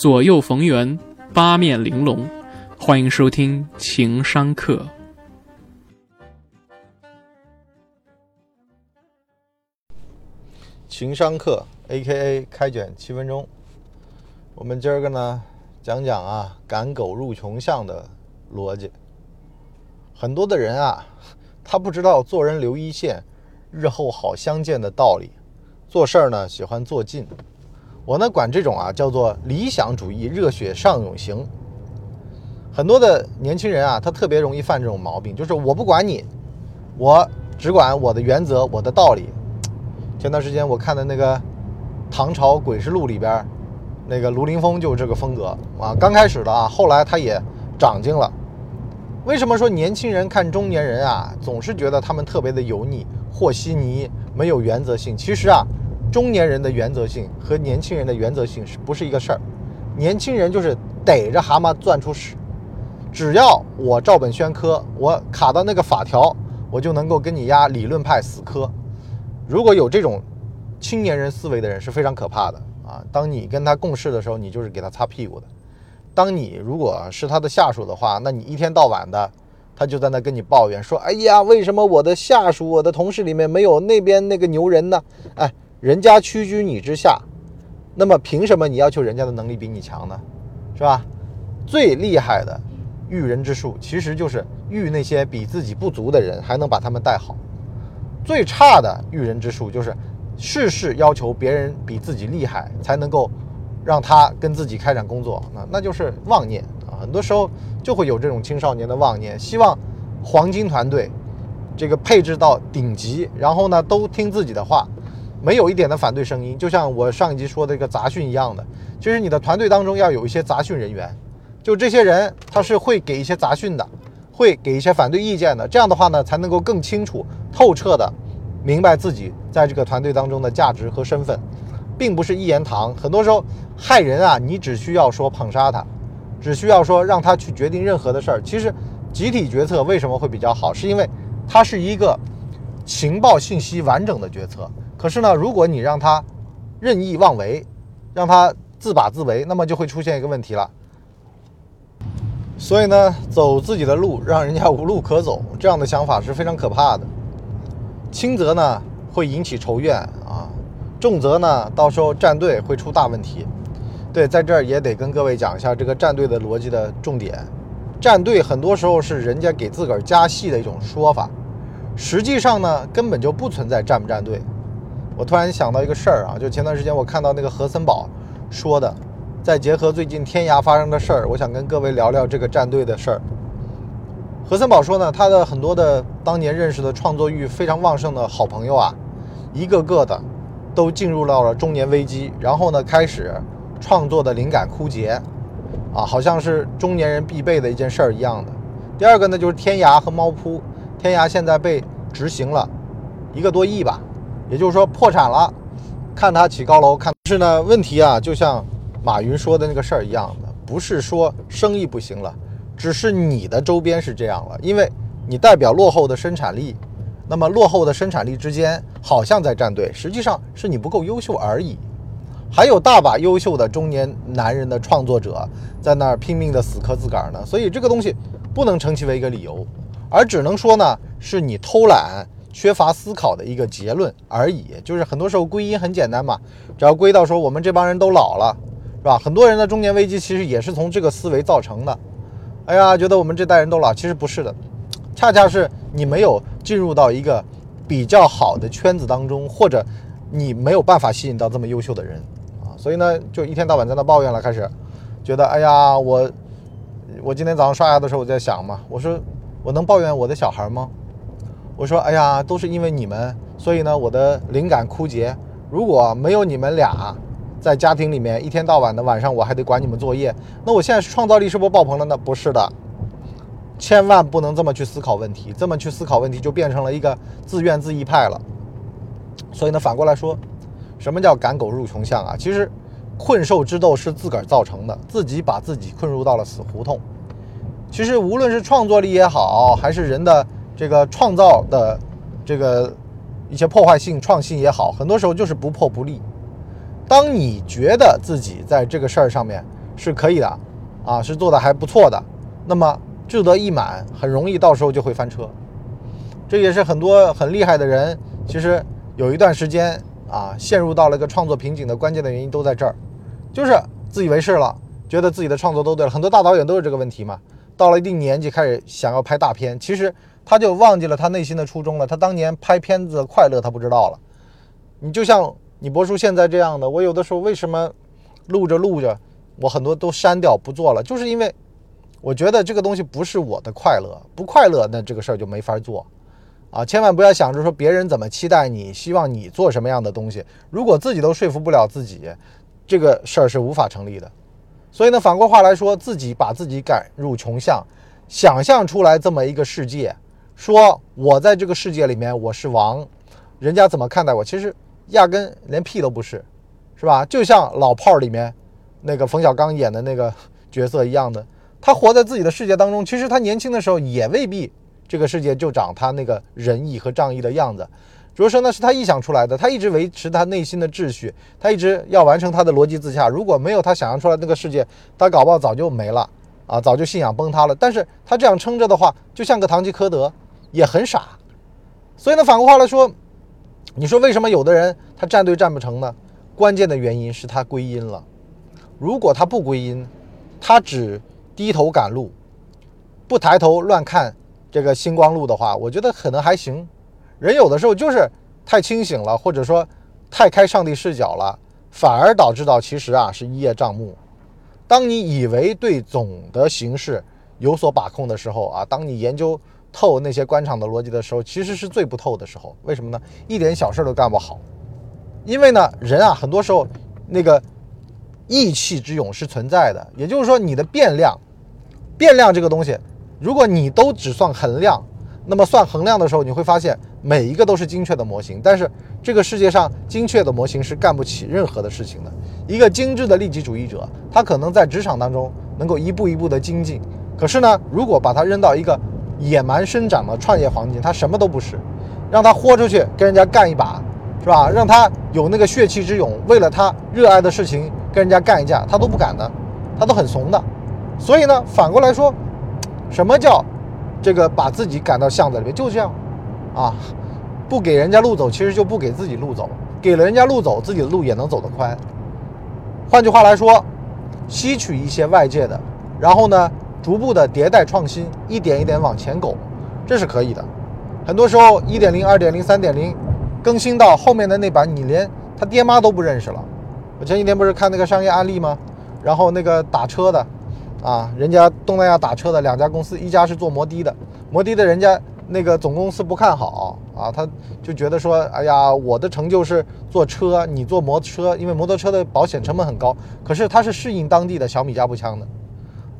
左右逢源，八面玲珑。欢迎收听情商课。情商课 A.K.A 开卷七分钟。我们今儿个呢，讲讲啊“赶狗入穷巷”的逻辑。很多的人啊，他不知道做人留一线，日后好相见的道理。做事儿呢，喜欢做尽。我呢，管这种啊叫做理想主义热血上涌型。很多的年轻人啊，他特别容易犯这种毛病，就是我不管你，我只管我的原则、我的道理。前段时间我看的那个《唐朝诡事录》里边，那个卢凌风就是这个风格啊。刚开始的啊，后来他也长进了。为什么说年轻人看中年人啊，总是觉得他们特别的油腻、和稀泥、没有原则性？其实啊，中年人的原则性和年轻人的原则性是不是一个事儿？年轻人就是逮着蛤蟆钻出屎，只要我照本宣科，我卡到那个法条，我就能够跟你压理论派死磕。如果有这种青年人思维的人是非常可怕的啊！当你跟他共事的时候，你就是给他擦屁股的；当你如果是他的下属的话，那你一天到晚的，他就在那跟你抱怨说：“哎呀，为什么我的下属、我的同事里面没有那边那个牛人呢？哎，人家屈居你之下，那么凭什么你要求人家的能力比你强呢？是吧？最厉害的育人之术，其实就是育那些比自己不足的人，还能把他们带好。”最差的育人之术就是事事要求别人比自己厉害，才能够让他跟自己开展工作，那那就是妄念啊！很多时候就会有这种青少年的妄念，希望黄金团队这个配置到顶级，然后呢都听自己的话，没有一点的反对声音。就像我上一集说的这个杂训一样的，其实你的团队当中要有一些杂训人员，就这些人他是会给一些杂训的。会给一些反对意见的，这样的话呢，才能够更清楚、透彻的明白自己在这个团队当中的价值和身份，并不是一言堂。很多时候害人啊，你只需要说捧杀他，只需要说让他去决定任何的事儿。其实集体决策为什么会比较好？是因为它是一个情报信息完整的决策。可是呢，如果你让他任意妄为，让他自把自为，那么就会出现一个问题了。所以呢，走自己的路，让人家无路可走，这样的想法是非常可怕的。轻则呢会引起仇怨啊，重则呢到时候站队会出大问题。对，在这儿也得跟各位讲一下这个站队的逻辑的重点。站队很多时候是人家给自个儿加戏的一种说法，实际上呢根本就不存在站不站队。我突然想到一个事儿啊，就前段时间我看到那个何森堡说的。再结合最近天涯发生的事儿，我想跟各位聊聊这个战队的事儿。何森宝说呢，他的很多的当年认识的创作欲非常旺盛的好朋友啊，一个个的都进入到了中年危机，然后呢开始创作的灵感枯竭，啊，好像是中年人必备的一件事儿一样的。第二个呢就是天涯和猫扑，天涯现在被执行了一个多亿吧，也就是说破产了，看他起高楼，看是呢问题啊，就像。马云说的那个事儿一样的，不是说生意不行了，只是你的周边是这样了，因为你代表落后的生产力，那么落后的生产力之间好像在站队，实际上是你不够优秀而已。还有大把优秀的中年男人的创作者在那儿拼命的死磕自个儿呢，所以这个东西不能称其为一个理由，而只能说呢，是你偷懒、缺乏思考的一个结论而已。就是很多时候归因很简单嘛，只要归到说我们这帮人都老了。是吧？很多人的中年危机其实也是从这个思维造成的。哎呀，觉得我们这代人都老，其实不是的，恰恰是你没有进入到一个比较好的圈子当中，或者你没有办法吸引到这么优秀的人啊。所以呢，就一天到晚在那抱怨了，开始觉得哎呀，我我今天早上刷牙的时候我在想嘛，我说我能抱怨我的小孩吗？我说哎呀，都是因为你们，所以呢，我的灵感枯竭。如果没有你们俩。在家庭里面一天到晚的晚上我还得管你们作业，那我现在创造力是不是爆棚了呢？不是的，千万不能这么去思考问题，这么去思考问题就变成了一个自怨自艾派了。所以呢，反过来说，什么叫赶狗入穷巷啊？其实困兽之斗是自个儿造成的，自己把自己困入到了死胡同。其实无论是创作力也好，还是人的这个创造的这个一些破坏性创新也好，很多时候就是不破不立。当你觉得自己在这个事儿上面是可以的，啊，是做的还不错的，那么志得意满，很容易到时候就会翻车。这也是很多很厉害的人，其实有一段时间啊，陷入到了一个创作瓶颈的关键的原因都在这儿，就是自以为是了，觉得自己的创作都对了。很多大导演都是这个问题嘛，到了一定年纪开始想要拍大片，其实他就忘记了他内心的初衷了。他当年拍片子快乐他不知道了。你就像你博叔现在这样的，我有的时候为什么录着录着，我很多都删掉不做了，就是因为我觉得这个东西不是我的快乐，不快乐那这个事儿就没法做。啊，千万不要想着说别人怎么期待你，希望你做什么样的东西。如果自己都说服不了自己，这个事儿是无法成立的。所以呢，反过话来说，自己把自己赶入穷巷，想象出来这么一个世界，说我在这个世界里面我是王，人家怎么看待我？其实压根连屁都不是，是吧？就像《老炮儿》里面那个冯小刚演的那个角色一样的，他活在自己的世界当中，其实他年轻的时候也未必。这个世界就长他那个仁义和仗义的样子，主要说那是他臆想出来的。他一直维持他内心的秩序，他一直要完成他的逻辑自洽。如果没有他想象出来那个世界，他搞不好早就没了啊，早就信仰崩塌了。但是他这样撑着的话，就像个堂吉诃德，也很傻。所以呢，反过话来说，你说为什么有的人他站队站不成呢？关键的原因是他归因了。如果他不归因，他只低头赶路，不抬头乱看。这个星光路的话，我觉得可能还行。人有的时候就是太清醒了，或者说太开上帝视角了，反而导致到其实啊是一叶障目。当你以为对总的形势有所把控的时候啊，当你研究透那些官场的逻辑的时候，其实是最不透的时候。为什么呢？一点小事都干不好。因为呢，人啊，很多时候那个意气之勇是存在的，也就是说你的变量，变量这个东西。如果你都只算衡量，那么算衡量的时候，你会发现每一个都是精确的模型。但是这个世界上精确的模型是干不起任何的事情的。一个精致的利己主义者，他可能在职场当中能够一步一步的精进。可是呢，如果把他扔到一个野蛮生长的创业环境，他什么都不是。让他豁出去跟人家干一把，是吧？让他有那个血气之勇，为了他热爱的事情跟人家干一架，他都不敢的，他都很怂的。所以呢，反过来说。什么叫这个把自己赶到巷子里面？就这样，啊，不给人家路走，其实就不给自己路走。给了人家路走，自己的路也能走得宽。换句话来说，吸取一些外界的，然后呢，逐步的迭代创新，一点一点往前拱，这是可以的。很多时候，一点零、二点零、三点零更新到后面的那版，你连他爹妈都不认识了。我前几天不是看那个商业案例吗？然后那个打车的。啊，人家东南亚打车的两家公司，一家是做摩的的，摩的的人家那个总公司不看好啊，他就觉得说，哎呀，我的成就是做车，你做摩托车，因为摩托车的保险成本很高，可是它是适应当地的小米加步枪的。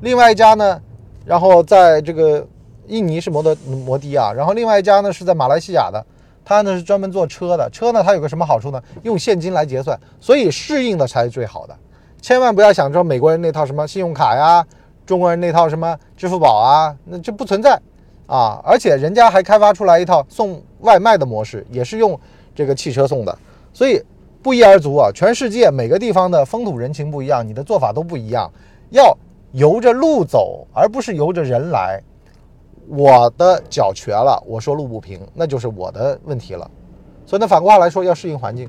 另外一家呢，然后在这个印尼是摩的摩的啊，然后另外一家呢是在马来西亚的，他呢是专门做车的，车呢它有个什么好处呢？用现金来结算，所以适应的才是最好的。千万不要想着美国人那套什么信用卡呀，中国人那套什么支付宝啊，那就不存在啊！而且人家还开发出来一套送外卖的模式，也是用这个汽车送的，所以不一而足啊！全世界每个地方的风土人情不一样，你的做法都不一样，要由着路走，而不是由着人来。我的脚瘸了，我说路不平，那就是我的问题了。所以呢，反过话来说，要适应环境。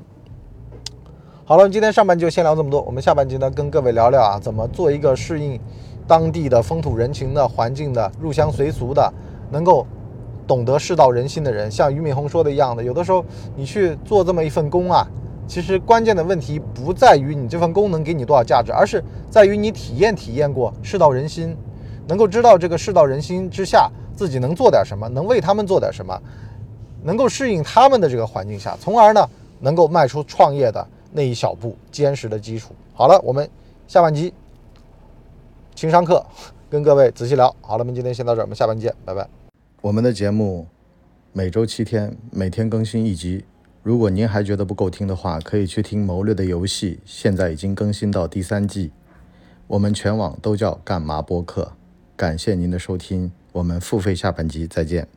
好了，今天上半集就先聊这么多。我们下半集呢，跟各位聊聊啊，怎么做一个适应当地的风土人情的环境的入乡随俗的，能够懂得世道人心的人。像俞敏洪说的一样的，有的时候你去做这么一份工啊，其实关键的问题不在于你这份功能给你多少价值，而是在于你体验体验过世道人心，能够知道这个世道人心之下自己能做点什么，能为他们做点什么，能够适应他们的这个环境下，从而呢，能够迈出创业的。那一小步坚实的基础。好了，我们下半集情商课跟各位仔细聊。好了，我们今天先到这儿，我们下半集见，拜拜。我们的节目每周七天，每天更新一集。如果您还觉得不够听的话，可以去听《谋略的游戏》，现在已经更新到第三季。我们全网都叫干嘛播客。感谢您的收听，我们付费下半集再见。